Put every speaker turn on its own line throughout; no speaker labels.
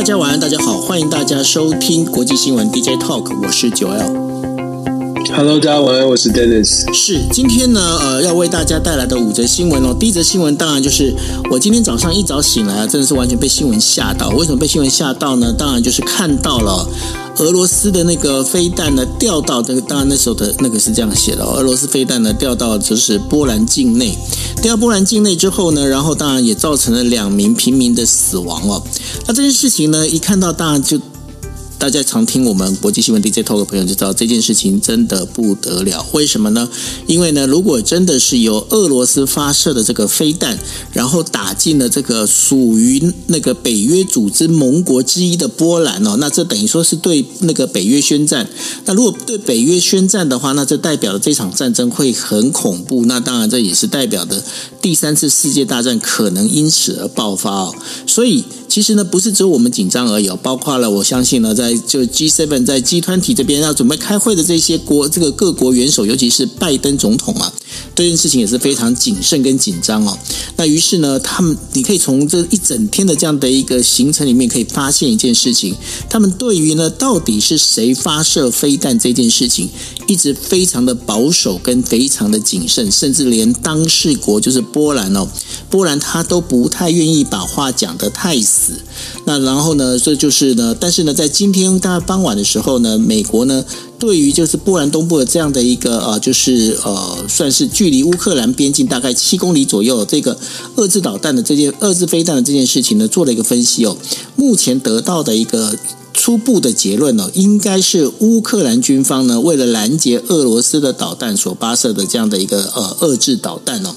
大家晚安，大家好，欢迎大家收听国际新闻 DJ Talk，我是九 L。
Hello，大家晚安，我是 Dennis。
是，今天呢，呃，要为大家带来的五则新闻哦。第一则新闻当然就是我今天早上一早醒来啊，真的是完全被新闻吓到。为什么被新闻吓到呢？当然就是看到了俄罗斯的那个飞弹呢掉到这个，当然那时候的那个是这样写的哦，俄罗斯飞弹呢掉到就是波兰境内，掉到波兰境内之后呢，然后当然也造成了两名平民的死亡哦。那这件事情呢，一看到大家就。大家常听我们国际新闻 DJ Talk 的朋友就知道这件事情真的不得了。为什么呢？因为呢，如果真的是由俄罗斯发射的这个飞弹，然后打进了这个属于那个北约组织盟国之一的波兰哦，那这等于说是对那个北约宣战。那如果对北约宣战的话，那这代表了这场战争会很恐怖。那当然，这也是代表的第三次世界大战可能因此而爆发哦。所以。其实呢，不是只有我们紧张而已，包括了我相信呢，在就 G7 在 G20 这边要准备开会的这些国这个各国元首，尤其是拜登总统啊，这件事情也是非常谨慎跟紧张哦。那于是呢，他们你可以从这一整天的这样的一个行程里面可以发现一件事情，他们对于呢到底是谁发射飞弹这件事情，一直非常的保守跟非常的谨慎，甚至连当事国就是波兰哦，波兰他都不太愿意把话讲得太死。那然后呢，这就是呢，但是呢，在今天大概傍晚的时候呢，美国呢，对于就是波兰东部的这样的一个呃，就是呃，算是距离乌克兰边境大概七公里左右这个遏制导弹的这件遏制飞弹的这件事情呢，做了一个分析哦，目前得到的一个。初步的结论呢，应该是乌克兰军方呢，为了拦截俄罗斯的导弹所发射的这样的一个呃遏制导弹哦。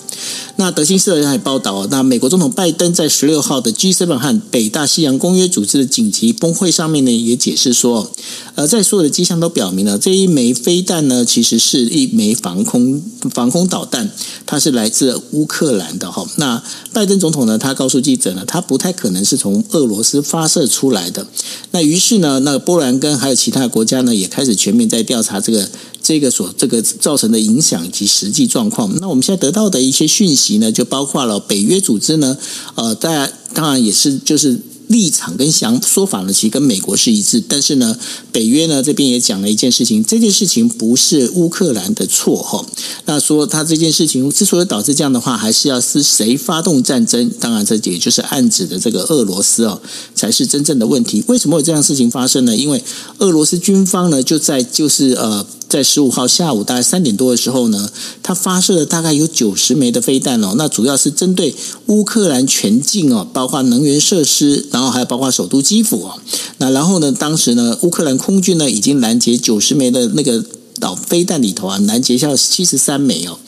那德新社还报道，那美国总统拜登在十六号的 G7 和北大西洋公约组织的紧急峰会上面呢，也解释说，呃，在所有的迹象都表明了，这一枚飞弹呢，其实是一枚防空防空导弹，它是来自乌克兰的哈。那拜登总统呢，他告诉记者呢，他不太可能是从俄罗斯发射出来的。那于是呢，那波兰跟还有其他国家呢，也开始全面在调查这个这个所这个造成的影响及实际状况。那我们现在得到的一些讯息呢，就包括了北约组织呢，呃，大家当然也是就是。立场跟想说法呢，其实跟美国是一致，但是呢，北约呢这边也讲了一件事情，这件事情不是乌克兰的错哈。那说他这件事情之所以导致这样的话，还是要是谁发动战争？当然，这也就是暗指的这个俄罗斯哦，才是真正的问题。为什么有这样事情发生呢？因为俄罗斯军方呢就在就是呃。在十五号下午大概三点多的时候呢，他发射了大概有九十枚的飞弹哦，那主要是针对乌克兰全境哦，包括能源设施，然后还有包括首都基辅哦。那然后呢，当时呢，乌克兰空军呢已经拦截九十枚的那个导飞弹里头啊，拦截下七十三枚哦。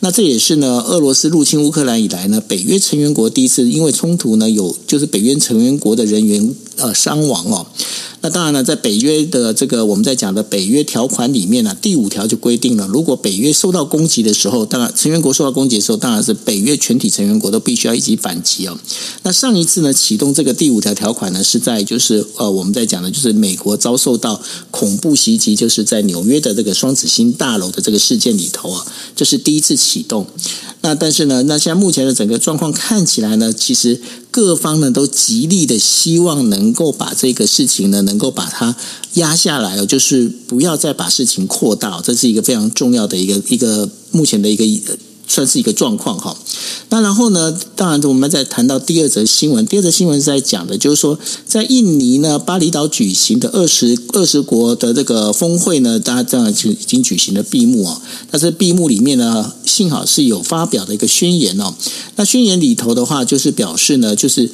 那这也是呢，俄罗斯入侵乌克兰以来呢，北约成员国第一次因为冲突呢，有就是北约成员国的人员呃伤亡哦。那当然呢，在北约的这个我们在讲的北约条款里面呢，第五条就规定了，如果北约受到攻击的时候，当然成员国受到攻击的时候，当然是北约全体成员国都必须要一起反击哦。那上一次呢，启动这个第五条条款呢，是在就是呃我们在讲的就是美国遭受到恐怖袭击，就是在纽约的这个双子星大楼的这个事件里头啊，这是第一次启动。那但是呢，那现在目前的整个状况看起来呢，其实各方呢都极力的希望能够把这个事情呢，能够把它压下来哦，就是不要再把事情扩大，这是一个非常重要的一个一个目前的一个。算是一个状况哈，那然后呢，当然我们再谈到第二则新闻。第二则新闻是在讲的，就是说在印尼呢巴厘岛举行的二十二十国的这个峰会呢，大家知道就已经举行了闭幕啊。但是闭幕里面呢，幸好是有发表的一个宣言哦。那宣言里头的话，就是表示呢，就是。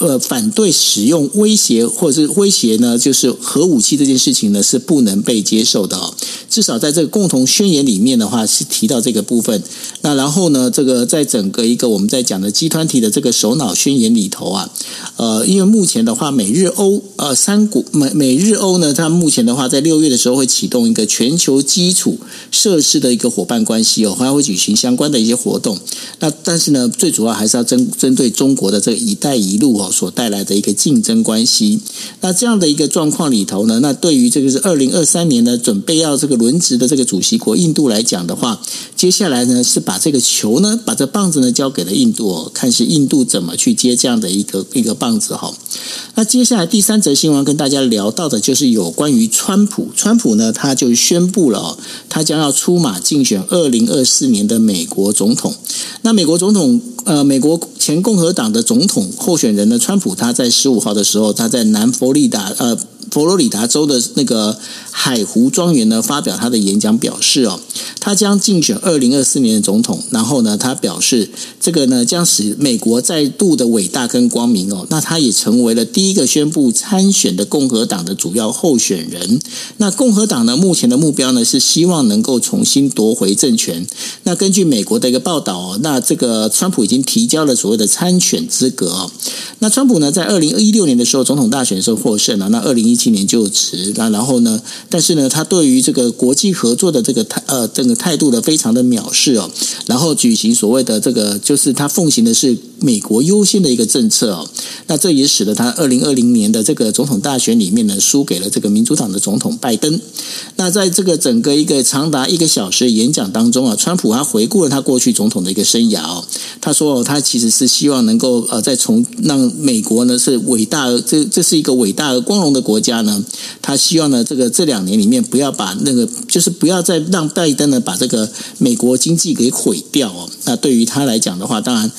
呃，反对使用威胁或者是威胁呢，就是核武器这件事情呢，是不能被接受的哦。至少在这个共同宣言里面的话，是提到这个部分。那然后呢，这个在整个一个我们在讲的集团体的这个首脑宣言里头啊，呃，因为目前的话，美日欧呃三国美美日欧呢，它目前的话，在六月的时候会启动一个全球基础设施的一个伙伴关系哦，还会举行相关的一些活动。那但是呢，最主要还是要针针对中国的这个“一带一路”哦。所带来的一个竞争关系。那这样的一个状况里头呢，那对于这个是二零二三年呢，准备要这个轮值的这个主席国印度来讲的话，接下来呢是把这个球呢，把这棒子呢交给了印度哦，看是印度怎么去接这样的一个一个棒子哈。那接下来第三则新闻跟大家聊到的就是有关于川普，川普呢他就宣布了哦，他将要出马竞选二零二四年的美国总统。那美国总统呃，美国前共和党的总统候选人呢，川普他在十五号的时候，他在南佛利达呃。佛罗里达州的那个海湖庄园呢，发表他的演讲，表示哦，他将竞选二零二四年的总统。然后呢，他表示这个呢，将使美国再度的伟大跟光明哦。那他也成为了第一个宣布参选的共和党的主要候选人。那共和党呢，目前的目标呢，是希望能够重新夺回政权。那根据美国的一个报道哦，那这个川普已经提交了所谓的参选资格哦。那川普呢，在二零一六年的时候，总统大选的时候获胜了。那二零一七年就职，那然后呢，但是呢，他对于这个国际合作的这个态呃这个态度呢，非常的藐视哦。然后举行所谓的这个，就是他奉行的是美国优先的一个政策哦。那这也使得他二零二零年的这个总统大选里面呢，输给了这个民主党的总统拜登。那在这个整个一个长达一个小时的演讲当中啊，川普他回顾了他过去总统的一个生涯哦。他说哦，他其实是希望能够呃再从让。美国呢是伟大，这这是一个伟大而光荣的国家家呢。他希望呢，这个这两年里面不要把那个，就是不要再让拜登呢把这个美国经济给毁掉哦。那对于他来讲的话，当然。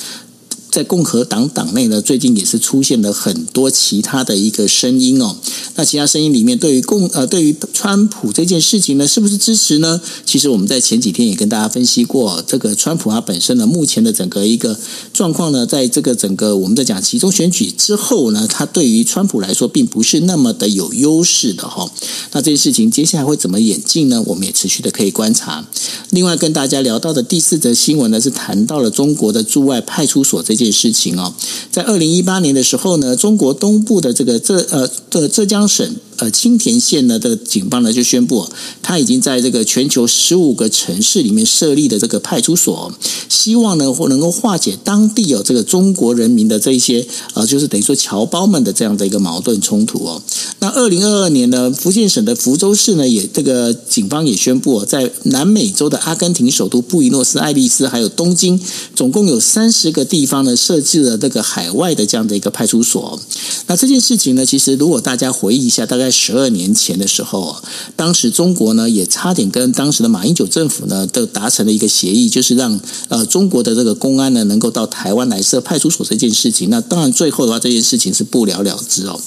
在共和党党内呢，最近也是出现了很多其他的一个声音哦。那其他声音里面，对于共呃，对于川普这件事情呢，是不是支持呢？其实我们在前几天也跟大家分析过，这个川普他本身呢，目前的整个一个状况呢，在这个整个我们在讲集中选举之后呢，他对于川普来说，并不是那么的有优势的哈。那这件事情接下来会怎么演进呢？我们也持续的可以观察。另外跟大家聊到的第四则新闻呢，是谈到了中国的驻外派出所这件。事情哦，在二零一八年的时候呢，中国东部的这个浙呃浙浙江省。呃，青田县呢的警方呢就宣布，他已经在这个全球十五个城市里面设立的这个派出所，希望呢或能够化解当地有这个中国人民的这一些呃，就是等于说侨胞们的这样的一个矛盾冲突哦。那二零二二年呢，福建省的福州市呢也这个警方也宣布，在南美洲的阿根廷首都布宜诺斯艾利斯还有东京，总共有三十个地方呢设置了这个海外的这样的一个派出所。那这件事情呢，其实如果大家回忆一下，大概。十二年前的时候，当时中国呢也差点跟当时的马英九政府呢都达成了一个协议，就是让呃中国的这个公安呢能够到台湾来设派出所这件事情。那当然最后的话，这件事情是不了了之哦。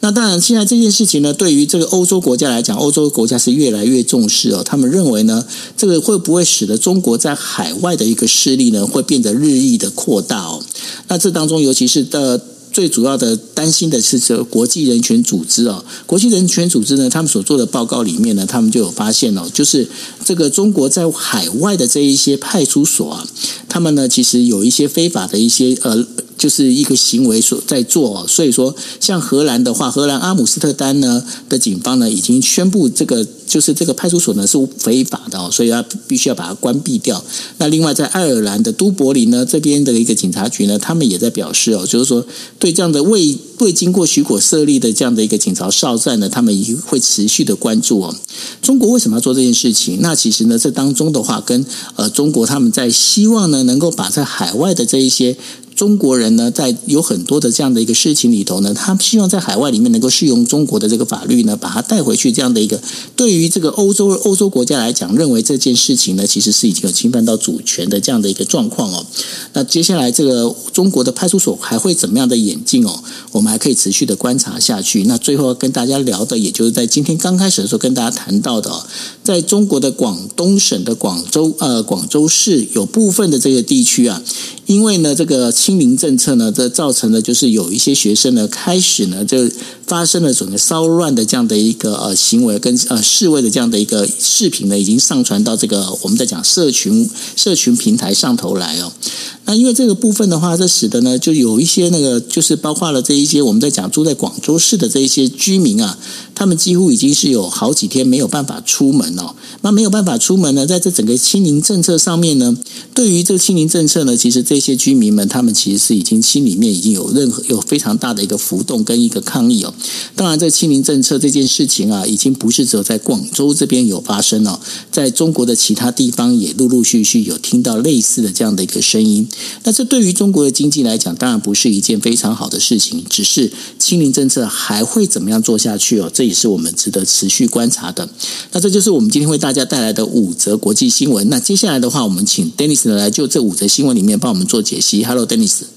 那当然现在这件事情呢，对于这个欧洲国家来讲，欧洲国家是越来越重视哦。他们认为呢，这个会不会使得中国在海外的一个势力呢会变得日益的扩大哦？那这当中，尤其是的。最主要的担心的是这国际人权组织哦，国际人权组织呢，他们所做的报告里面呢，他们就有发现哦，就是这个中国在海外的这一些派出所啊，他们呢其实有一些非法的一些呃。就是一个行为所在做，所以说像荷兰的话，荷兰阿姆斯特丹呢的警方呢已经宣布这个就是这个派出所呢是非法的，所以他必须要把它关闭掉。那另外在爱尔兰的都柏林呢这边的一个警察局呢，他们也在表示哦，就是说对这样的未未经过许可设立的这样的一个警察哨站呢，他们也会持续的关注哦。中国为什么要做这件事情？那其实呢，这当中的话跟呃中国他们在希望呢能够把在海外的这一些。中国人呢，在有很多的这样的一个事情里头呢，他希望在海外里面能够适用中国的这个法律呢，把它带回去。这样的一个对于这个欧洲欧洲国家来讲，认为这件事情呢，其实是已经有侵犯到主权的这样的一个状况哦。那接下来这个中国的派出所还会怎么样的演进哦？我们还可以持续的观察下去。那最后跟大家聊的，也就是在今天刚开始的时候跟大家谈到的，在中国的广东省的广州呃广州市有部分的这个地区啊。因为呢，这个清零政策呢，这造成了就是有一些学生呢，开始呢就发生了整个骚乱的这样的一个呃行为，跟呃示威的这样的一个视频呢，已经上传到这个我们在讲社群社群平台上头来哦。那因为这个部分的话，这使得呢，就有一些那个，就是包括了这一些我们在讲住在广州市的这一些居民啊，他们几乎已经是有好几天没有办法出门哦。那没有办法出门呢，在这整个清零政策上面呢，对于这个清零政策呢，其实这些居民们他们其实是已经心里面已经有任何有非常大的一个浮动跟一个抗议哦。当然，这清零政策这件事情啊，已经不是只有在广州这边有发生哦，在中国的其他地方也陆陆续续有听到类似的这样的一个声音。那这对于中国的经济来讲，当然不是一件非常好的事情。只是清零政策还会怎么样做下去哦？这也是我们值得持续观察的。那这就是我们今天为大家带来的五则国际新闻。那接下来的话，我们请 Dennis 来就这五则新闻里面帮我们做解析。Hello，Dennis。で。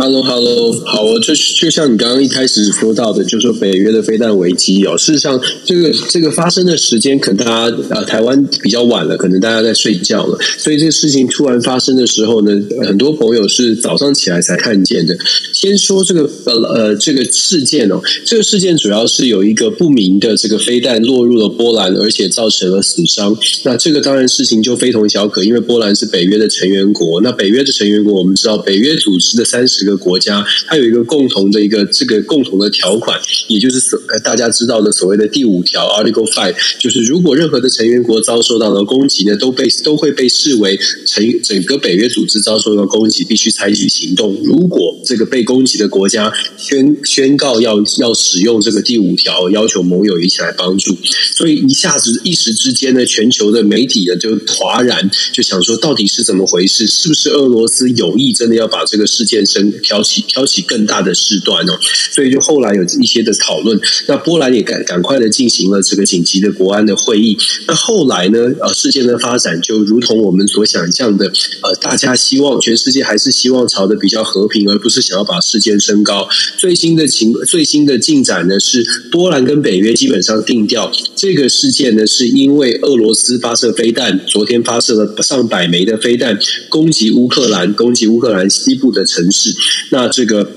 Hello，Hello，好，我就就像你刚刚一开始说到的，就说北约的飞弹危机哦。事实上，这个这个发生的时间，可能大家呃台湾比较晚了，可能大家在睡觉了，所以这个事情突然发生的时候呢，很多朋友是早上起来才看见的。先说这个呃呃这个事件哦，这个事件主要是有一个不明的这个飞弹落入了波兰，而且造成了死伤。那这个当然事情就非同小可，因为波兰是北约的成员国。那北约的成员国，我们知道北约组织的三十个。个国家，它有一个共同的一个这个共同的条款，也就是所大家知道的所谓的第五条 Article Five，就是如果任何的成员国遭受到了攻击呢，都被都会被视为成整个北约组织遭受到攻击，必须采取行动。如果这个被攻击的国家宣宣告要要使用这个第五条，要求盟友一起来帮助，所以一下子一时之间呢，全球的媒体呢就哗然，就想说到底是怎么回事？是不是俄罗斯有意真的要把这个事件升？挑起挑起更大的事端哦，所以就后来有一些的讨论。那波兰也赶赶快的进行了这个紧急的国安的会议。那后来呢，呃，事件的发展就如同我们所想象的，呃，大家希望全世界还是希望朝的比较和平，而不是想要把事件升高。最新的情最新的进展呢，是波兰跟北约基本上定调，这个事件呢，是因为俄罗斯发射飞弹，昨天发射了上百枚的飞弹攻击乌克兰，攻击乌克兰西部的城市。那这个。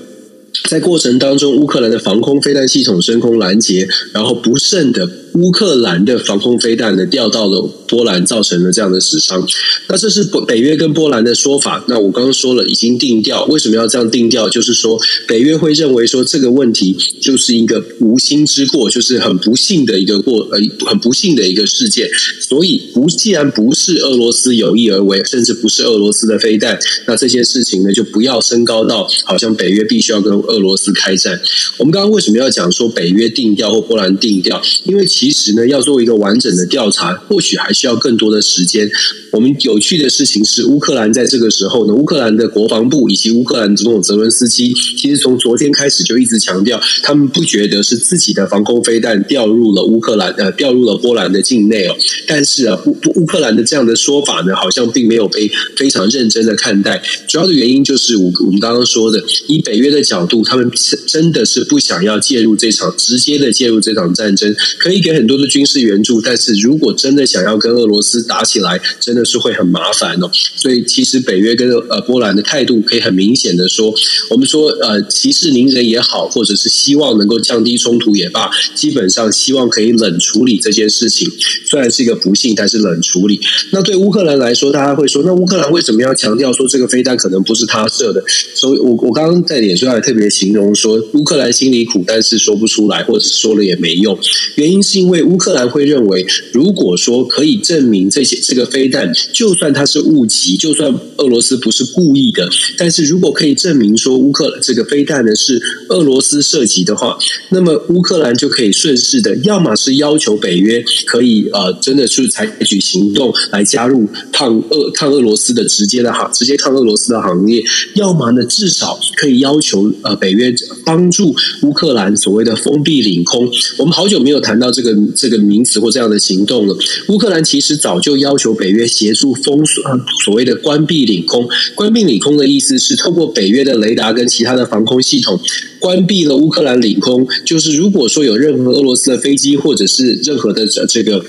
在过程当中，乌克兰的防空飞弹系统升空拦截，然后不慎的乌克兰的防空飞弹呢掉到了波兰，造成了这样的死伤。那这是北约跟波兰的说法。那我刚刚说了，已经定调。为什么要这样定调？就是说，北约会认为说这个问题就是一个无心之过，就是很不幸的一个过呃很不幸的一个事件。所以不，既然不是俄罗斯有意而为，甚至不是俄罗斯的飞弹，那这件事情呢就不要升高到好像北约必须要跟。俄罗斯开战，我们刚刚为什么要讲说北约定调或波兰定调？因为其其实呢，要做一个完整的调查，或许还需要更多的时间。我们有趣的事情是，乌克兰在这个时候呢，乌克兰的国防部以及乌克兰总统泽伦斯基，其实从昨天开始就一直强调，他们不觉得是自己的防空飞弹掉入了乌克兰，呃，掉入了波兰的境内哦。但是啊，乌乌克兰的这样的说法呢，好像并没有被非常认真的看待。主要的原因就是我我们刚刚说的，以北约的角度。他们真的是不想要介入这场直接的介入这场战争，可以给很多的军事援助，但是如果真的想要跟俄罗斯打起来，真的是会很麻烦哦。所以其实北约跟呃波兰的态度可以很明显的说，我们说呃息事宁人也好，或者是希望能够降低冲突也罢，基本上希望可以冷处理这件事情。虽然是一个不幸，但是冷处理。那对乌克兰来说，大家会说，那乌克兰为什么要强调说这个飞弹可能不是他射的？所以我我刚刚在脸书上也特别。形容说乌克兰心里苦，但是说不出来，或者说了也没用。原因是因因为乌克兰会认为，如果说可以证明这些这个飞弹，就算它是误击，就算俄罗斯不是故意的，但是如果可以证明说乌克兰这个飞弹呢是俄罗斯射击的话，那么乌克兰就可以顺势的，要么是要求北约可以呃真的去采取行动来加入抗俄抗俄罗斯的直接的行直接抗俄罗斯的行列，要么呢至少可以要求呃。北约帮助乌克兰所谓的封闭领空，我们好久没有谈到这个这个名词或这样的行动了。乌克兰其实早就要求北约协助封锁所谓的关闭领空。关闭领空的意思是透过北约的雷达跟其他的防空系统关闭了乌克兰领空，就是如果说有任何俄罗斯的飞机或者是任何的这个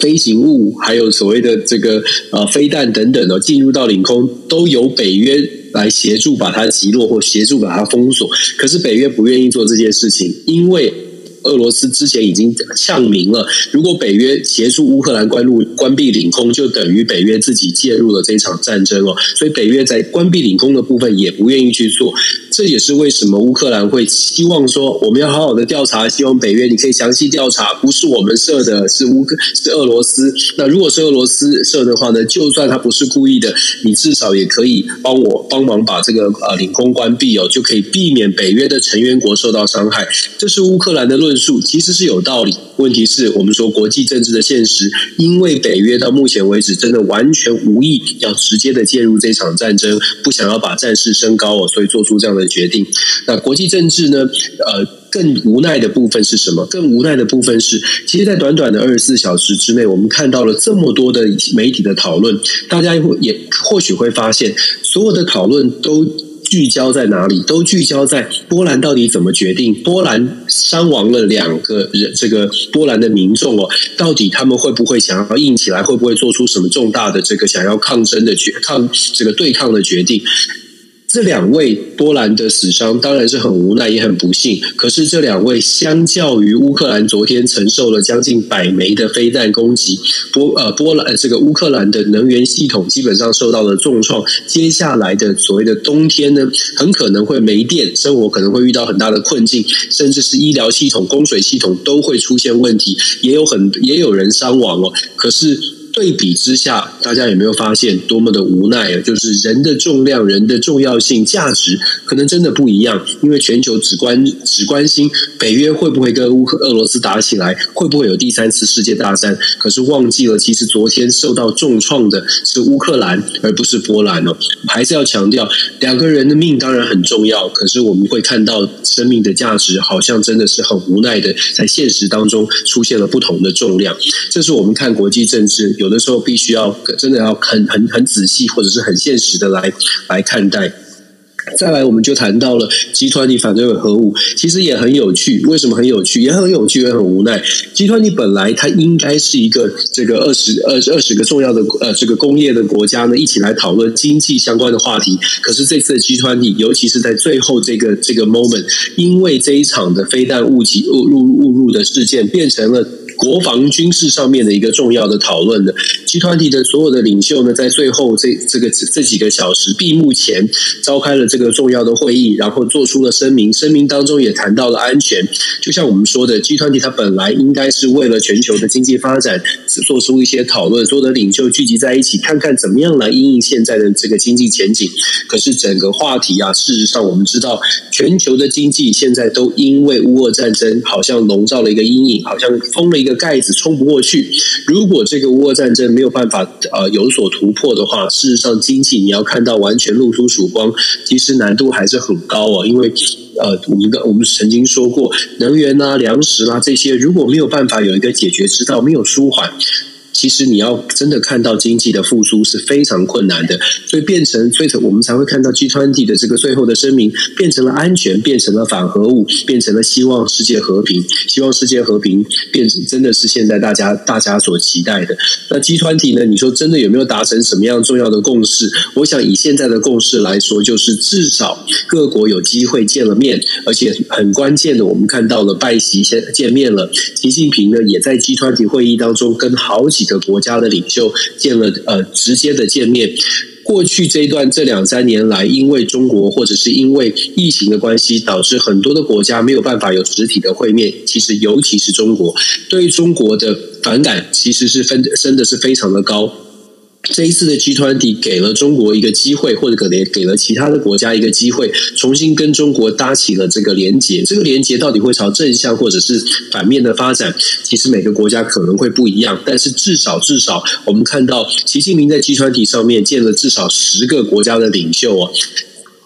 飞行物，还有所谓的这个呃飞弹等等的进入到领空，都由北约。来协助把它击落或协助把它封锁，可是北约不愿意做这件事情，因为俄罗斯之前已经呛明了，如果北约协助乌克兰关入关闭领空，就等于北约自己介入了这场战争哦。所以北约在关闭领空的部分也不愿意去做。这也是为什么乌克兰会希望说，我们要好好的调查，希望北约你可以详细调查，不是我们设的，是乌克是俄罗斯。那如果是俄罗斯设的话呢，就算他不是故意的，你至少也可以帮我帮忙把这个呃领空关闭哦，就可以避免北约的成员国受到伤害。这是乌克兰的论述，其实是有道理。问题是我们说国际政治的现实，因为北约到目前为止真的完全无意要直接的介入这场战争，不想要把战事升高哦，所以做出这样的。决定。那国际政治呢？呃，更无奈的部分是什么？更无奈的部分是，其实，在短短的二十四小时之内，我们看到了这么多的媒体的讨论，大家也或许会发现，所有的讨论都聚焦在哪里？都聚焦在波兰到底怎么决定？波兰伤亡了两个人，这个波兰的民众哦，到底他们会不会想要硬起来？会不会做出什么重大的这个想要抗争的决抗这个对抗的决定？这两位波兰的死伤当然是很无奈，也很不幸。可是这两位相较于乌克兰昨天承受了将近百枚的飞弹攻击，波呃波兰这个乌克兰的能源系统基本上受到了重创。接下来的所谓的冬天呢，很可能会没电，生活可能会遇到很大的困境，甚至是医疗系统、供水系统都会出现问题，也有很也有人伤亡哦。可是。对比之下，大家有没有发现多么的无奈啊？就是人的重量、人的重要性、价值，可能真的不一样。因为全球只关只关心北约会不会跟乌克俄罗斯打起来，会不会有第三次世界大战，可是忘记了，其实昨天受到重创的是乌克兰，而不是波兰哦。还是要强调，两个人的命当然很重要，可是我们会看到生命的价值，好像真的是很无奈的，在现实当中出现了不同的重量。这是我们看国际政治。有的时候必须要真的要很很很仔细，或者是很现实的来来看待。再来，我们就谈到了集团体反对核武，其实也很有趣。为什么很有趣？也很有趣，也很无奈。集团体本来它应该是一个这个二十二二十个重要的呃这个工业的国家呢，一起来讨论经济相关的话题。可是这次的集团体，尤其是在最后这个这个 moment，因为这一场的飞弹误击误入误入的事件，变成了。国防军事上面的一个重要的讨论的集团体的所有的领袖呢，在最后这这个这几个小时闭幕前召开了这个重要的会议，然后做出了声明。声明当中也谈到了安全，就像我们说的，集团体它本来应该是为了全球的经济发展做出一些讨论，所有的领袖聚集在一起，看看怎么样来应应现在的这个经济前景。可是整个话题啊，事实上我们知道，全球的经济现在都因为乌俄战争，好像笼罩了一个阴影，好像封了一个。盖子冲不过去。如果这个乌俄战争没有办法呃有所突破的话，事实上经济你要看到完全露出曙光，其实难度还是很高啊。因为呃，我们的我们曾经说过，能源啊、粮食啦、啊、这些，如果没有办法有一个解决之道，没有舒缓。其实你要真的看到经济的复苏是非常困难的，所以变成，所以我们才会看到 G20 的这个最后的声明变成了安全，变成了反核武，变成了希望世界和平，希望世界和平变成真的是现在大家大家所期待的。那 G20 呢？你说真的有没有达成什么样重要的共识？我想以现在的共识来说，就是至少各国有机会见了面，而且很关键的，我们看到了拜习先见面了，习近平呢也在 G20 会议当中跟好几个。国家的领袖见了，呃，直接的见面。过去这一段这两三年来，因为中国或者是因为疫情的关系，导致很多的国家没有办法有实体的会面。其实，尤其是中国，对于中国的反感其实是分真的是非常的高。这一次的集团体给了中国一个机会，或者可能给了其他的国家一个机会，重新跟中国搭起了这个连结。这个连结到底会朝正向或者是反面的发展？其实每个国家可能会不一样，但是至少至少，我们看到习近平在集团体上面见了至少十个国家的领袖啊，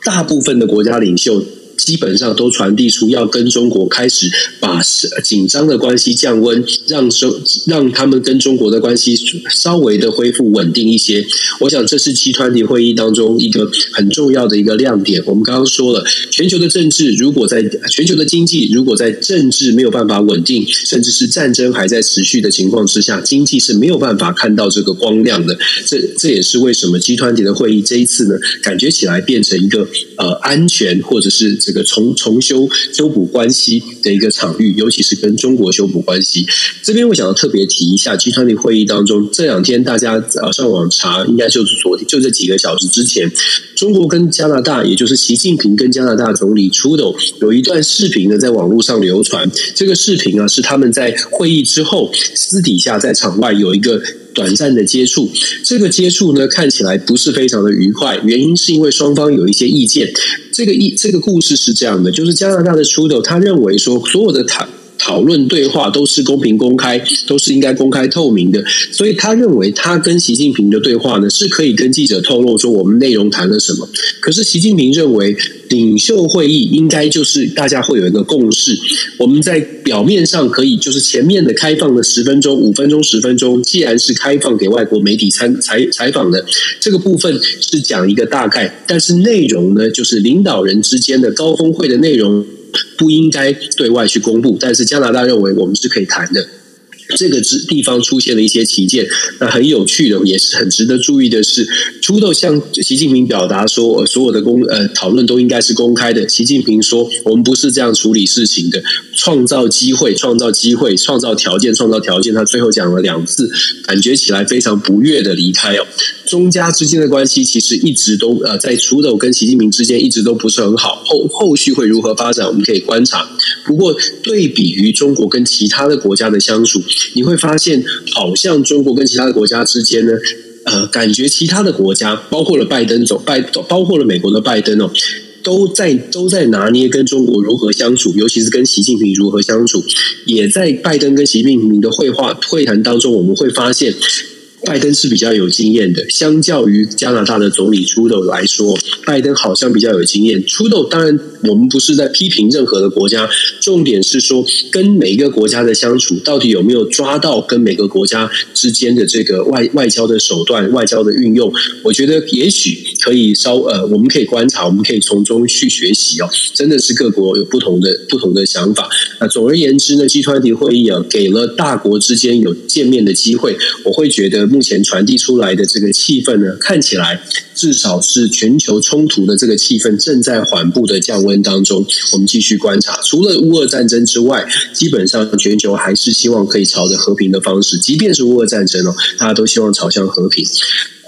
大部分的国家领袖。基本上都传递出要跟中国开始把紧张的关系降温，让中让他们跟中国的关系稍微的恢复稳定一些。我想这是集团体会议当中一个很重要的一个亮点。我们刚刚说了，全球的政治如果在全球的经济如果在政治没有办法稳定，甚至是战争还在持续的情况之下，经济是没有办法看到这个光亮的。这这也是为什么集团体的会议这一次呢，感觉起来变成一个呃安全或者是这个。重重修修补关系的一个场域，尤其是跟中国修补关系。这边我想要特别提一下集团的会议当中这两天大家呃上网查，应该就是昨天就这几个小时之前，中国跟加拿大，也就是习近平跟加拿大总理出的有一段视频呢，在网络上流传。这个视频啊，是他们在会议之后私底下在场外有一个。短暂的接触，这个接触呢，看起来不是非常的愉快，原因是因为双方有一些意见。这个意这个故事是这样的，就是加拿大的 Trudeau 他认为说，所有的谈讨论对话都是公平公开，都是应该公开透明的，所以他认为他跟习近平的对话呢，是可以跟记者透露说我们内容谈了什么。可是习近平认为。领袖会议应该就是大家会有一个共识，我们在表面上可以就是前面的开放的十分钟、五分钟、十分钟，既然是开放给外国媒体参采采访的这个部分是讲一个大概，但是内容呢，就是领导人之间的高峰会的内容不应该对外去公布，但是加拿大认为我们是可以谈的。这个之地方出现了一些旗舰，那很有趣的，也是很值得注意的是，出豆向习近平表达说，所有的公呃讨论都应该是公开的。习近平说，我们不是这样处理事情的，创造机会，创造机会，创造条件，创造条件。他最后讲了两次，感觉起来非常不悦的离开哦。中加之间的关系其实一直都呃，在出豆跟习近平之间一直都不是很好，后后续会如何发展，我们可以观察。不过对比于中国跟其他的国家的相处。你会发现，好像中国跟其他的国家之间呢，呃，感觉其他的国家，包括了拜登总拜，包括了美国的拜登哦，都在都在拿捏跟中国如何相处，尤其是跟习近平如何相处，也在拜登跟习近平的会话会谈当中，我们会发现。拜登是比较有经验的，相较于加拿大的总理出豆来说，拜登好像比较有经验。出豆当然，我们不是在批评任何的国家，重点是说跟每一个国家的相处，到底有没有抓到跟每个国家之间的这个外外交的手段、外交的运用？我觉得也许可以稍呃，我们可以观察，我们可以从中去学习哦。真的是各国有不同的不同的想法。那总而言之呢，G20 会议啊，给了大国之间有见面的机会，我会觉得。目前传递出来的这个气氛呢，看起来至少是全球冲突的这个气氛正在缓步的降温当中。我们继续观察，除了乌俄战争之外，基本上全球还是希望可以朝着和平的方式。即便是乌俄战争哦，大家都希望朝向和平。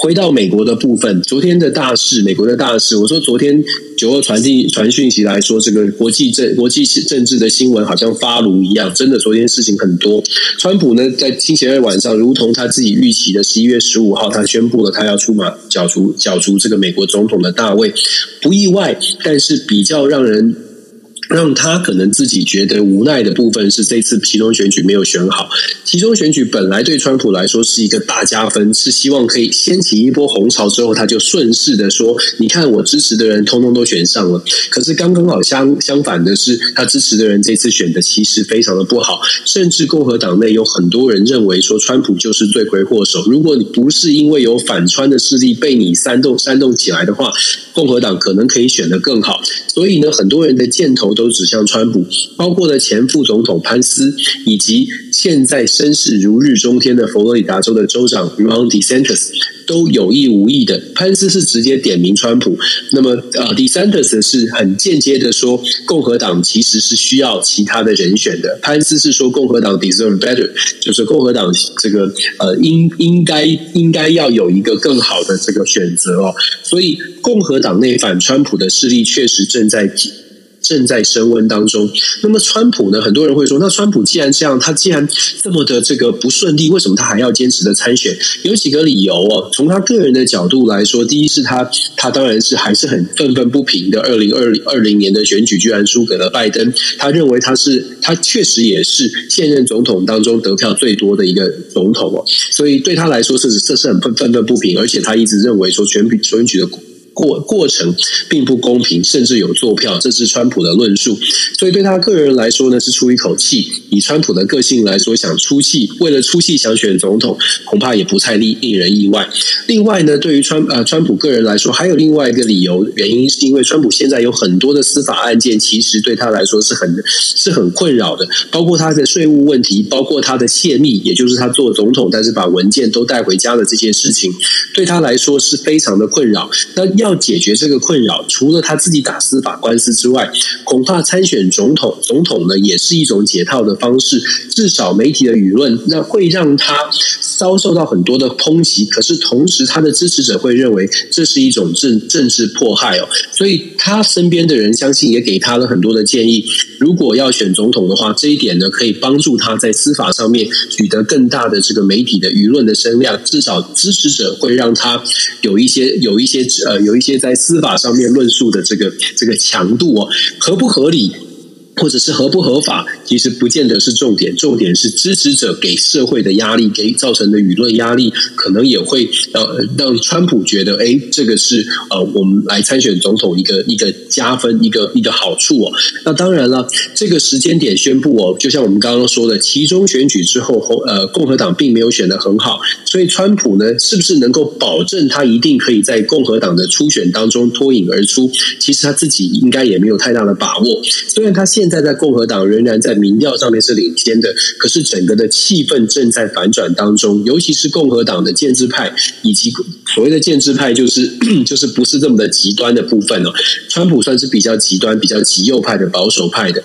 回到美国的部分，昨天的大事，美国的大事，我说昨天九二传递传讯息来说，这个国际政国际政治的新闻好像发炉一样，真的，昨天事情很多。川普呢，在星期二晚上，如同他自己预期的十一月十五号，他宣布了他要出马角逐角逐这个美国总统的大位，不意外，但是比较让人。让他可能自己觉得无奈的部分是这次期中选举没有选好。期中选举本来对川普来说是一个大加分，是希望可以掀起一波红潮，之后他就顺势的说：“你看我支持的人通通都选上了。”可是刚刚好相相反的是，他支持的人这次选的其实非常的不好，甚至共和党内有很多人认为说川普就是罪魁祸首。如果你不是因为有反川的势力被你煽动煽动起来的话，共和党可能可以选得更好。所以呢，很多人的箭头都指向川普，包括了前副总统潘斯，以及现在声势如日中天的佛罗里达州的州长 Ron DeSantis，都有意无意的。潘斯是直接点名川普，那么呃，DeSantis 是很间接的说，共和党其实是需要其他的人选的。潘斯是说共和党 deserve better，就是共和党这个呃应应该应该要有一个更好的这个选择哦。所以共和党内反川普的势力确实正在。正在升温当中。那么，川普呢？很多人会说，那川普既然这样，他既然这么的这个不顺利，为什么他还要坚持的参选？有几个理由哦。从他个人的角度来说，第一是他，他当然是还是很愤愤不平的。二零二二零年的选举居然输给了拜登，他认为他是他确实也是现任总统当中得票最多的一个总统哦。所以对他来说，是这是很愤愤愤不平，而且他一直认为说选举选举的。过过程并不公平，甚至有作票，这是川普的论述。所以对他个人来说呢，是出一口气。以川普的个性来说，想出气，为了出气想选总统，恐怕也不太令令人意外。另外呢，对于川呃川普个人来说，还有另外一个理由，原因是因为川普现在有很多的司法案件，其实对他来说是很是很困扰的，包括他的税务问题，包括他的泄密，也就是他做总统但是把文件都带回家的这件事情，对他来说是非常的困扰。那要要解决这个困扰，除了他自己打司法官司之外，恐怕参选总统，总统呢也是一种解套的方式。至少媒体的舆论，那会让他遭受到很多的抨击。可是同时，他的支持者会认为这是一种政政治迫害哦。所以他身边的人相信也给他了很多的建议。如果要选总统的话，这一点呢可以帮助他在司法上面取得更大的这个媒体的舆论的声量。至少支持者会让他有一些有一些呃有一些在司法上面论述的这个这个强度哦，合不合理？或者是合不合法，其实不见得是重点，重点是支持者给社会的压力，给造成的舆论压力，可能也会呃让川普觉得，哎，这个是呃我们来参选总统一个一个加分，一个一个好处哦。那当然了，这个时间点宣布哦，就像我们刚刚说的，其中选举之后，呃，共和党并没有选得很好，所以川普呢，是不是能够保证他一定可以在共和党的初选当中脱颖而出？其实他自己应该也没有太大的把握，虽然他现在在共和党仍然在民调上面是领先的，可是整个的气氛正在反转当中，尤其是共和党的建制派以及所谓的建制派，就是 就是不是这么的极端的部分哦。川普算是比较极端、比较极右派的保守派的。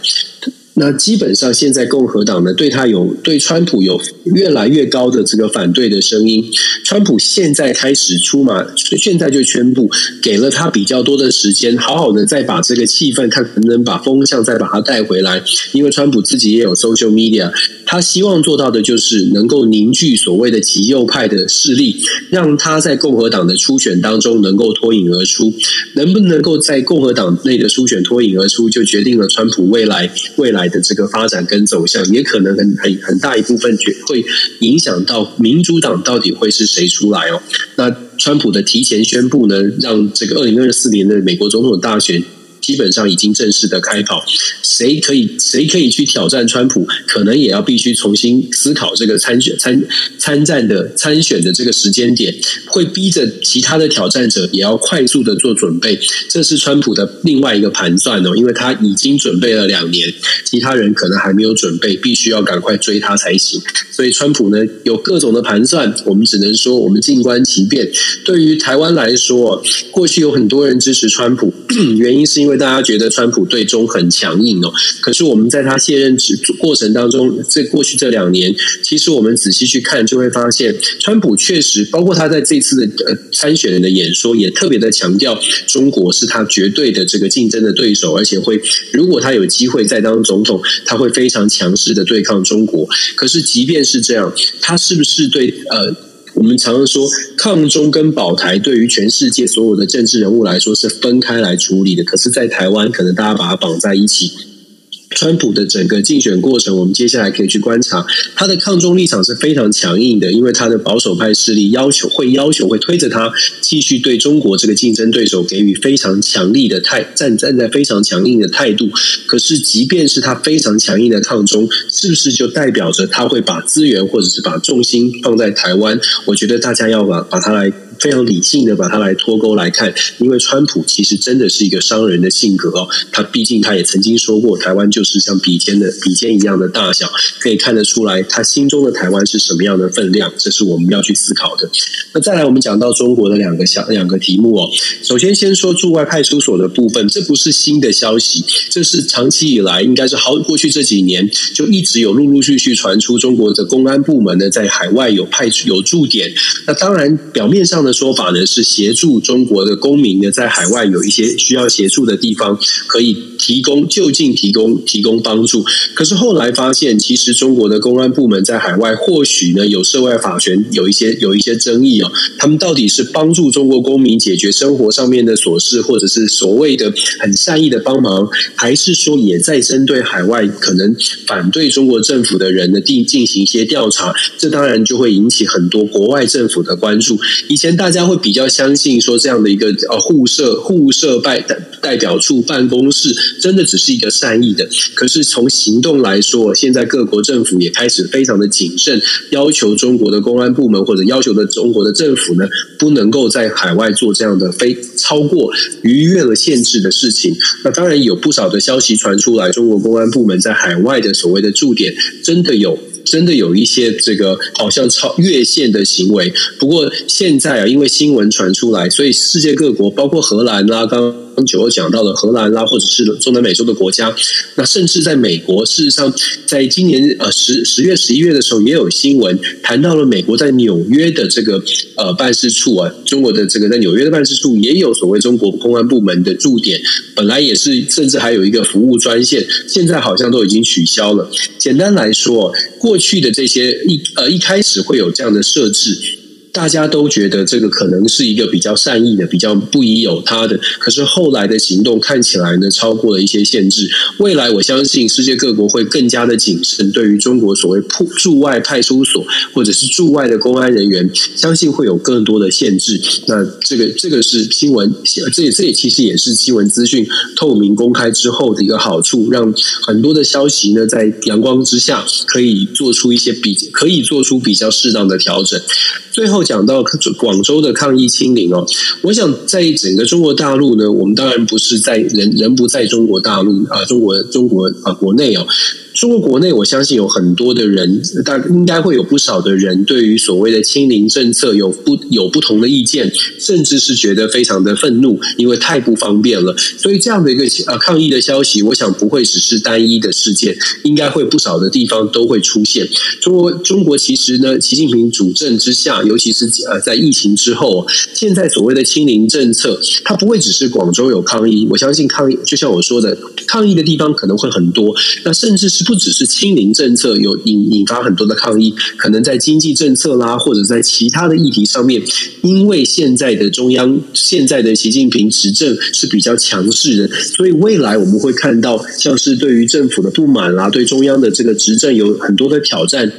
那基本上，现在共和党呢，对他有对川普有越来越高的这个反对的声音。川普现在开始出马，现在就宣布给了他比较多的时间，好好的再把这个气氛，看能不能把风向再把它带回来。因为川普自己也有 social media，他希望做到的就是能够凝聚所谓的极右派的势力，让他在共和党的初选当中能够脱颖而出。能不能够在共和党内的初选脱颖而出，就决定了川普未来未来的这个发展跟走向，也可能很很很大一部分决会影响到民主党到底会是谁出来哦。那川普的提前宣布呢，让这个二零二四年的美国总统大选。基本上已经正式的开跑，谁可以谁可以去挑战川普，可能也要必须重新思考这个参选参参战的参选的这个时间点，会逼着其他的挑战者也要快速的做准备。这是川普的另外一个盘算哦，因为他已经准备了两年，其他人可能还没有准备，必须要赶快追他才行。所以川普呢有各种的盘算，我们只能说我们静观其变。对于台湾来说，过去有很多人支持川普，原因是因为。大家觉得川普对中很强硬哦，可是我们在他卸任过程当中，这过去这两年，其实我们仔细去看，就会发现，川普确实，包括他在这次的呃参选人的演说，也特别的强调中国是他绝对的这个竞争的对手，而且会，如果他有机会再当总统，他会非常强势的对抗中国。可是即便是这样，他是不是对呃？我们常常说，抗中跟保台对于全世界所有的政治人物来说是分开来处理的，可是，在台湾，可能大家把它绑在一起。川普的整个竞选过程，我们接下来可以去观察他的抗中立场是非常强硬的，因为他的保守派势力要求会要求会推着他继续对中国这个竞争对手给予非常强力的态站站在非常强硬的态度。可是，即便是他非常强硬的抗中，是不是就代表着他会把资源或者是把重心放在台湾？我觉得大家要把把它来。非常理性的把它来脱钩来看，因为川普其实真的是一个商人的性格哦。他毕竟他也曾经说过，台湾就是像笔尖的笔尖一样的大小，可以看得出来他心中的台湾是什么样的分量，这是我们要去思考的。那再来，我们讲到中国的两个小两个题目哦。首先，先说驻外派出所的部分，这不是新的消息，这是长期以来应该是好过去这几年就一直有陆陆续续传出中国的公安部门呢在海外有派出有驻点。那当然表面上。的说法呢是协助中国的公民呢在海外有一些需要协助的地方，可以提供就近提供提供帮助。可是后来发现，其实中国的公安部门在海外或许呢有涉外法权，有一些有一些争议哦。他们到底是帮助中国公民解决生活上面的琐事，或者是所谓的很善意的帮忙，还是说也在针对海外可能反对中国政府的人呢进进行一些调查？这当然就会引起很多国外政府的关注。以前。大家会比较相信说，这样的一个呃互设互设代代表处办公室，真的只是一个善意的。可是从行动来说，现在各国政府也开始非常的谨慎，要求中国的公安部门或者要求的中国的政府呢，不能够在海外做这样的非超过逾越了限制的事情。那当然有不少的消息传出来，中国公安部门在海外的所谓的驻点，真的有。真的有一些这个好像超越线的行为。不过现在啊，因为新闻传出来，所以世界各国，包括荷兰啦、啊，刚。九二讲到的荷兰啦，或者是中南美洲的国家，那甚至在美国，事实上，在今年呃十十月、十一月的时候，也有新闻谈到了美国在纽约的这个呃办事处啊，中国的这个在纽约的办事处也有所谓中国公安部门的驻点，本来也是，甚至还有一个服务专线，现在好像都已经取消了。简单来说，过去的这些一呃一开始会有这样的设置。大家都觉得这个可能是一个比较善意的、比较不疑有他的，可是后来的行动看起来呢，超过了一些限制。未来我相信世界各国会更加的谨慎，对于中国所谓驻外派出所或者是驻外的公安人员，相信会有更多的限制。那这个这个是新闻，这也这也其实也是新闻资讯透明公开之后的一个好处，让很多的消息呢在阳光之下可以做出一些比可以做出比较适当的调整。最后。讲到广州的抗疫清零哦，我想在整个中国大陆呢，我们当然不是在人人不在中国大陆啊，中国中国啊国内哦。中国国内，我相信有很多的人，但应该会有不少的人，对于所谓的清零政策有不有不同的意见，甚至是觉得非常的愤怒，因为太不方便了。所以这样的一个呃抗议的消息，我想不会只是单一的事件，应该会不少的地方都会出现。中国中国其实呢，习近平主政之下，尤其是呃在疫情之后，现在所谓的清零政策，它不会只是广州有抗议，我相信抗议就像我说的，抗议的地方可能会很多，那甚至是。不只是清零政策有引引发很多的抗议，可能在经济政策啦，或者在其他的议题上面，因为现在的中央现在的习近平执政是比较强势的，所以未来我们会看到像是对于政府的不满啦，对中央的这个执政有很多的挑战。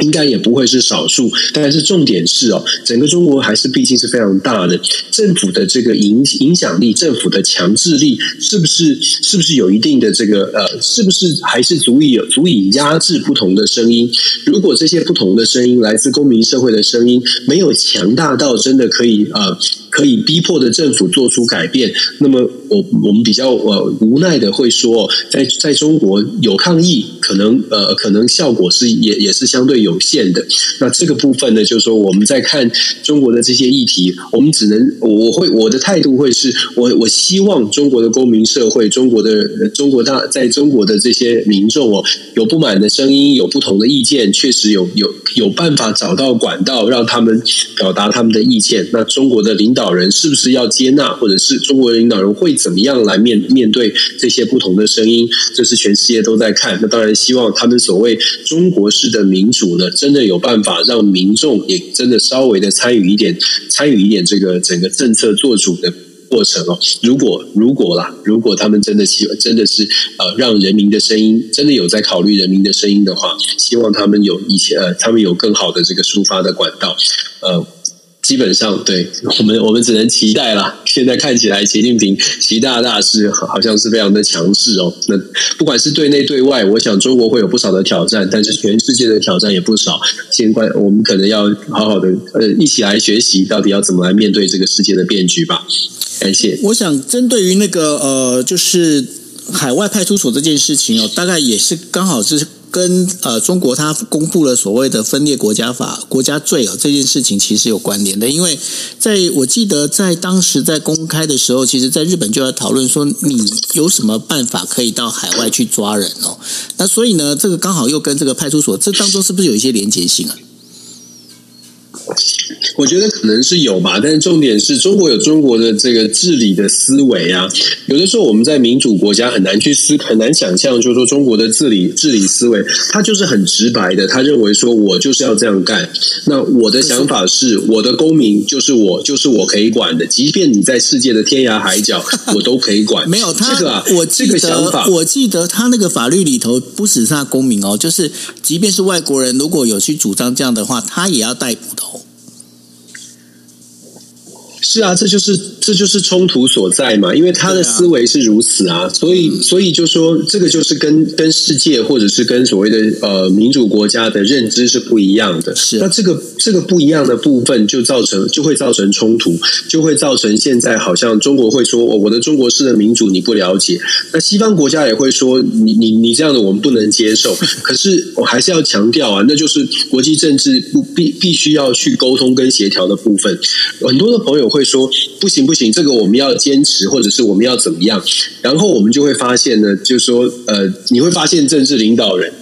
应该也不会是少数，但是重点是哦，整个中国还是毕竟是非常大的，政府的这个影影响力，政府的强制力，是不是是不是有一定的这个呃，是不是还是足以有足以压制不同的声音？如果这些不同的声音来自公民社会的声音没有强大到真的可以呃。可以逼迫的政府做出改变，那么我我们比较呃无奈的会说，在在中国有抗议，可能呃可能效果是也也是相对有限的。那这个部分呢，就是说我们在看中国的这些议题，我们只能我会我的态度会是我我希望中国的公民社会，中国的中国大在中国的这些民众哦，有不满的声音，有不同的意见，确实有有有办法找到管道让他们表达他们的意见。那中国的领导。领导人是不是要接纳，或者是中国的领导人会怎么样来面面对这些不同的声音？这是全世界都在看。那当然希望他们所谓中国式的民主呢，真的有办法让民众也真的稍微的参与一点，参与一点这个整个政策做主的过程哦。如果如果啦，如果他们真的希望真的是呃让人民的声音真的有在考虑人民的声音的话，希望他们有一些呃他们有更好的这个抒发的管道呃。基本上，对我们，我们只能期待了。现在看起来，习近平习大大是好像是非常的强势哦。那不管是对内对外，我想中国会有不少的挑战，但是全世界的挑战也不少。先关，我们可能要好好的呃一起来学习，到底要怎么来面对这个世界的变局吧。感谢。
我想针对于那个呃，就是海外派出所这件事情哦，大概也是刚好是。跟呃中国它公布了所谓的分裂国家法、国家罪哦，这件事情其实有关联的，因为在我记得在当时在公开的时候，其实在日本就要讨论说，你有什么办法可以到海外去抓人哦？那所以呢，这个刚好又跟这个派出所这当中是不是有一些连结性啊？
我觉得可能是有吧，但是重点是中国有中国的这个治理的思维啊。有的时候我们在民主国家很难去思，很难想象，就是说中国的治理治理思维，他就是很直白的，他认为说我就是要这样干。那我的想法是，我的公民就是我，就是我可以管的，即便你在世界的天涯海角，我都可以管。
没有他，
这个啊，
我这个想法，我记得他那个法律里头不只是他公民哦，就是即便是外国人，如果有去主张这样的话，他也要逮捕的哦。
是啊，这就是这就是冲突所在嘛，因为他的思维是如此啊，所以所以就说这个就是跟跟世界或者是跟所谓的呃民主国家的认知是不一样的。是，那这个这个不一样的部分就造成就会造成冲突，就会造成现在好像中国会说，哦，我的中国式的民主你不了解，那西方国家也会说你你你这样的我们不能接受。可是我还是要强调啊，那就是国际政治不必必须要去沟通跟协调的部分。很多的朋友。会说不行不行，这个我们要坚持，或者是我们要怎么样？然后我们就会发现呢，就是说呃，你会发现政治领导人。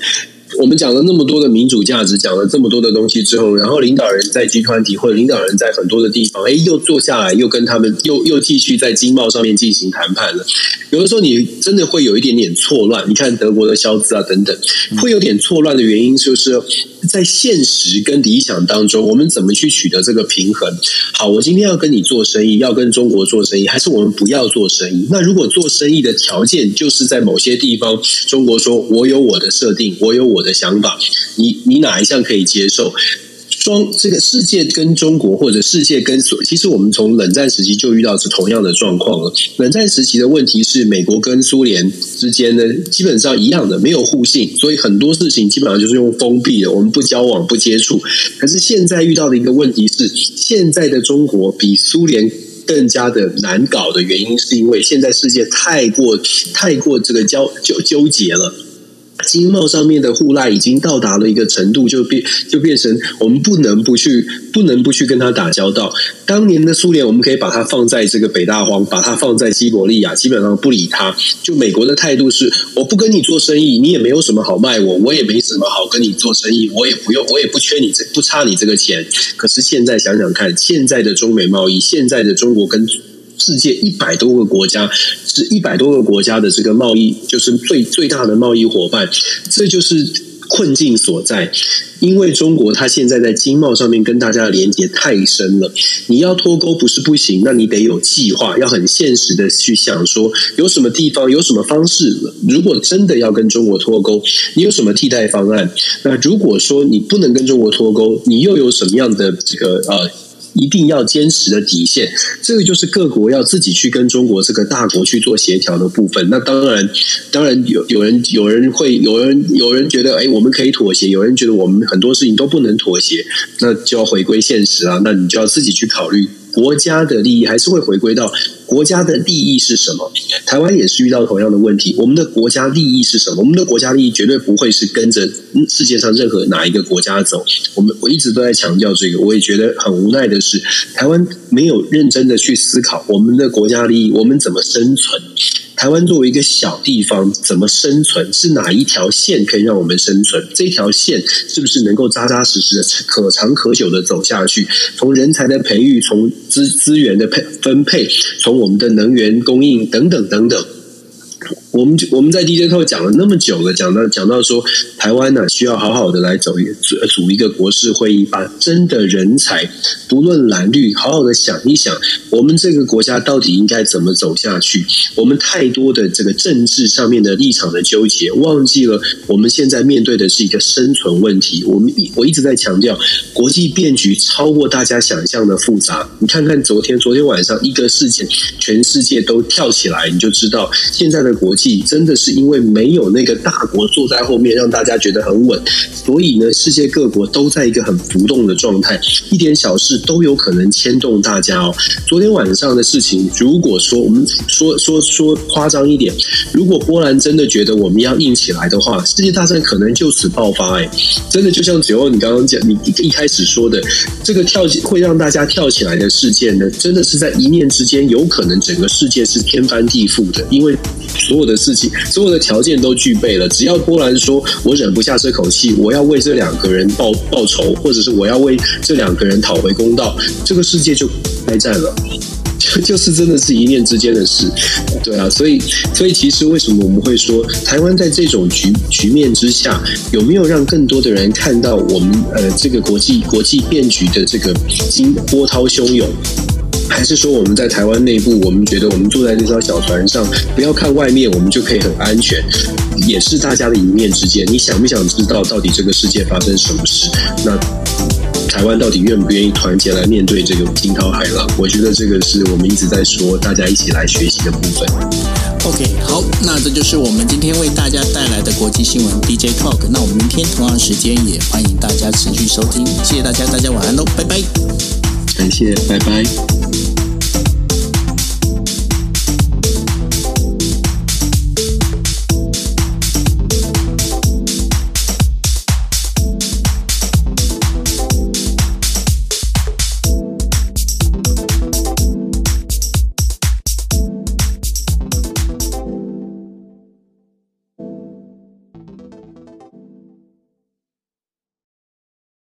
我们讲了那么多的民主价值，讲了这么多的东西之后，然后领导人在集团体或者领导人在很多的地方，哎，又坐下来，又跟他们又又继续在经贸上面进行谈判了。有的时候你真的会有一点点错乱。你看德国的肖兹啊等等，会有点错乱的原因，就是在现实跟理想当中，我们怎么去取得这个平衡？好，我今天要跟你做生意，要跟中国做生意，还是我们不要做生意？那如果做生意的条件就是在某些地方，中国说我有我的设定，我有我的。想法，你你哪一项可以接受？双这个世界跟中国，或者世界跟所，其实我们从冷战时期就遇到是同样的状况了。冷战时期的问题是，美国跟苏联之间呢，基本上一样的，没有互信，所以很多事情基本上就是用封闭的，我们不交往、不接触。可是现在遇到的一个问题是，现在的中国比苏联更加的难搞的原因，是因为现在世界太过太过这个交纠纠结了。经贸上面的互赖已经到达了一个程度，就变就变成我们不能不去，不能不去跟他打交道。当年的苏联，我们可以把它放在这个北大荒，把它放在西伯利亚，基本上不理他。就美国的态度是，我不跟你做生意，你也没有什么好卖我，我也没什么好跟你做生意，我也不用，我也不缺你这，不差你这个钱。可是现在想想看，现在的中美贸易，现在的中国跟。世界一百多个国家，是一百多个国家的这个贸易，就是最最大的贸易伙伴，这就是困境所在。因为中国它现在在经贸上面跟大家的连接太深了，你要脱钩不是不行，那你得有计划，要很现实的去想说，有什么地方有什么方式，如果真的要跟中国脱钩，你有什么替代方案？那如果说你不能跟中国脱钩，你又有什么样的这个呃？一定要坚持的底线，这个就是各国要自己去跟中国这个大国去做协调的部分。那当然，当然有有人有人会有人有人觉得，哎，我们可以妥协；有人觉得我们很多事情都不能妥协，那就要回归现实啊。那你就要自己去考虑。国家的利益还是会回归到国家的利益是什么？台湾也是遇到同样的问题。我们的国家利益是什么？我们的国家利益绝对不会是跟着世界上任何哪一个国家走。我们我一直都在强调这个，我也觉得很无奈的是，台湾没有认真的去思考我们的国家利益，我们怎么生存。台湾作为一个小地方，怎么生存？是哪一条线可以让我们生存？这条线是不是能够扎扎实实的、可长可久的走下去？从人才的培育，从资资源的配分配，从我们的能源供应等等等等。我们我们在 DJ 课讲了那么久了，讲到讲到说台湾呢、需要好好的来走一组组一个国事会议，把真的人才不论蓝绿，好好的想一想，我们这个国家到底应该怎么走下去？我们太多的这个政治上面的立场的纠结，忘记了我们现在面对的是一个生存问题。我们一我一直在强调，国际变局超过大家想象的复杂。你看看昨天昨天晚上一个事件，全世界都跳起来，你就知道现在的国际。真的是因为没有那个大国坐在后面，让大家觉得很稳，所以呢，世界各国都在一个很浮动的状态，一点小事都有可能牵动大家哦。昨天晚上的事情，如果说我们说说说夸张一点，如果波兰真的觉得我们要硬起来的话，世界大战可能就此爆发。哎，真的就像九欧你刚刚讲，你一开始说的，这个跳会让大家跳起来的事件呢，真的是在一念之间，有可能整个世界是天翻地覆的，因为所有的。事情所有的条件都具备了，只要波兰说“我忍不下这口气，我要为这两个人报报仇，或者是我要为这两个人讨回公道”，这个世界就开战了，就是真的是一念之间的事，对啊，所以所以其实为什么我们会说台湾在这种局局面之下，有没有让更多的人看到我们呃这个国际国际变局的这个惊波涛汹涌？还是说我们在台湾内部，我们觉得我们坐在这艘小船上，不要看外面，我们就可以很安全，也是大家的一面之见。你想不想知道到底这个世界发生什么事？那。台湾到底愿不愿意团结来面对这个惊涛骇浪？我觉得这个是我们一直在说，大家一起来学习的部分。
OK，好，那这就是我们今天为大家带来的国际新闻 DJ Talk。那我们明天同样时间也欢迎大家持续收听，谢谢大家，大家晚安喽，拜拜。
感谢，拜拜。